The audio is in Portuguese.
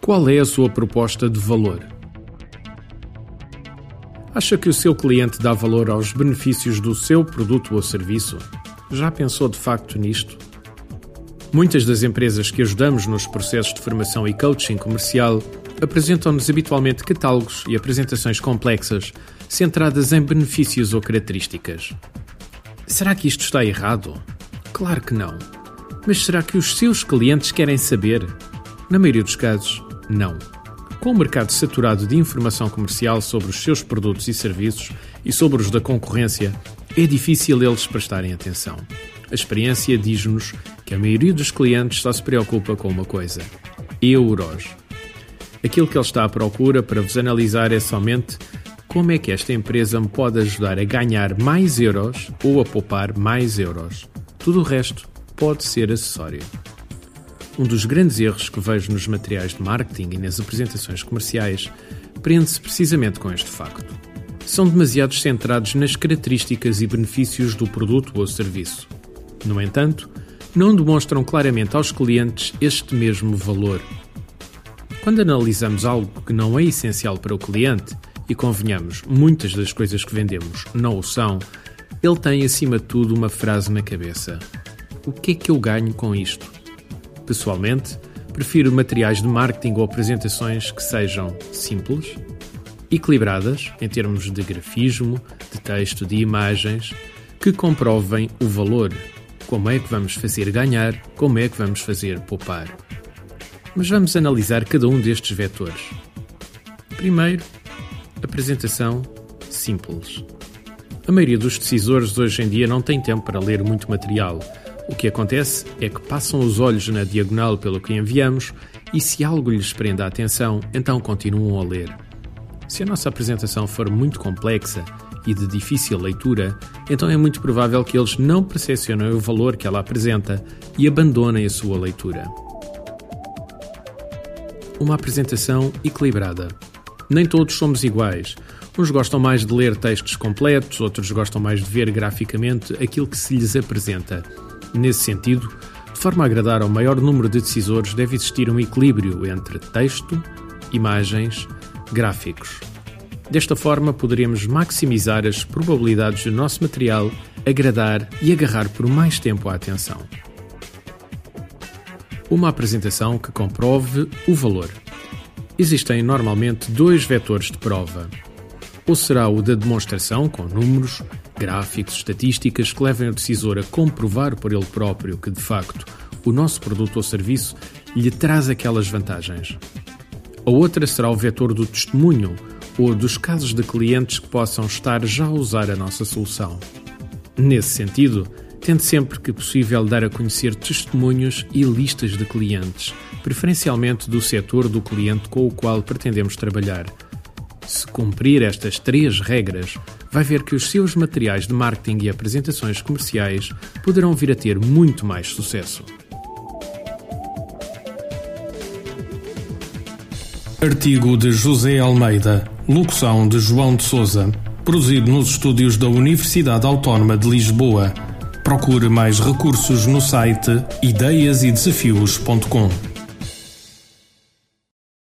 Qual é a sua proposta de valor? Acha que o seu cliente dá valor aos benefícios do seu produto ou serviço? Já pensou de facto nisto? Muitas das empresas que ajudamos nos processos de formação e coaching comercial apresentam-nos habitualmente catálogos e apresentações complexas centradas em benefícios ou características. Será que isto está errado? Claro que não. Mas será que os seus clientes querem saber? Na maioria dos casos, não. Com o mercado saturado de informação comercial sobre os seus produtos e serviços e sobre os da concorrência, é difícil eles prestarem atenção. A experiência diz-nos que a maioria dos clientes só se preocupa com uma coisa: euros. Aquilo que ele está à procura para vos analisar é somente como é que esta empresa me pode ajudar a ganhar mais euros ou a poupar mais euros. Tudo o resto pode ser acessório. Um dos grandes erros que vejo nos materiais de marketing e nas apresentações comerciais prende-se precisamente com este facto. São demasiado centrados nas características e benefícios do produto ou serviço. No entanto, não demonstram claramente aos clientes este mesmo valor. Quando analisamos algo que não é essencial para o cliente, e convenhamos, muitas das coisas que vendemos não o são, ele tem acima de tudo uma frase na cabeça: O que é que eu ganho com isto? Pessoalmente, prefiro materiais de marketing ou apresentações que sejam simples, equilibradas em termos de grafismo, de texto, de imagens, que comprovem o valor. Como é que vamos fazer ganhar, como é que vamos fazer poupar. Mas vamos analisar cada um destes vetores. Primeiro, apresentação simples. A maioria dos decisores hoje em dia não tem tempo para ler muito material o que acontece é que passam os olhos na diagonal pelo que enviamos e, se algo lhes prende a atenção, então continuam a ler. Se a nossa apresentação for muito complexa e de difícil leitura, então é muito provável que eles não percepcionem o valor que ela apresenta e abandonem a sua leitura. Uma apresentação equilibrada. Nem todos somos iguais. Uns gostam mais de ler textos completos, outros gostam mais de ver graficamente aquilo que se lhes apresenta. Nesse sentido, de forma a agradar ao maior número de decisores, deve existir um equilíbrio entre texto, imagens, gráficos. Desta forma, poderemos maximizar as probabilidades do nosso material agradar e agarrar por mais tempo a atenção. Uma apresentação que comprove o valor. Existem normalmente dois vetores de prova. Ou será o da demonstração, com números, gráficos, estatísticas que levem o decisor a comprovar por ele próprio que, de facto, o nosso produto ou serviço lhe traz aquelas vantagens. A outra será o vetor do testemunho ou dos casos de clientes que possam estar já a usar a nossa solução. Nesse sentido, tente sempre que possível dar a conhecer testemunhos e listas de clientes, preferencialmente do setor do cliente com o qual pretendemos trabalhar. Se cumprir estas três regras, vai ver que os seus materiais de marketing e apresentações comerciais poderão vir a ter muito mais sucesso. Artigo de José Almeida, locução de João de Souza, produzido nos estúdios da Universidade Autónoma de Lisboa. Procure mais recursos no site ideiasedesafios.com.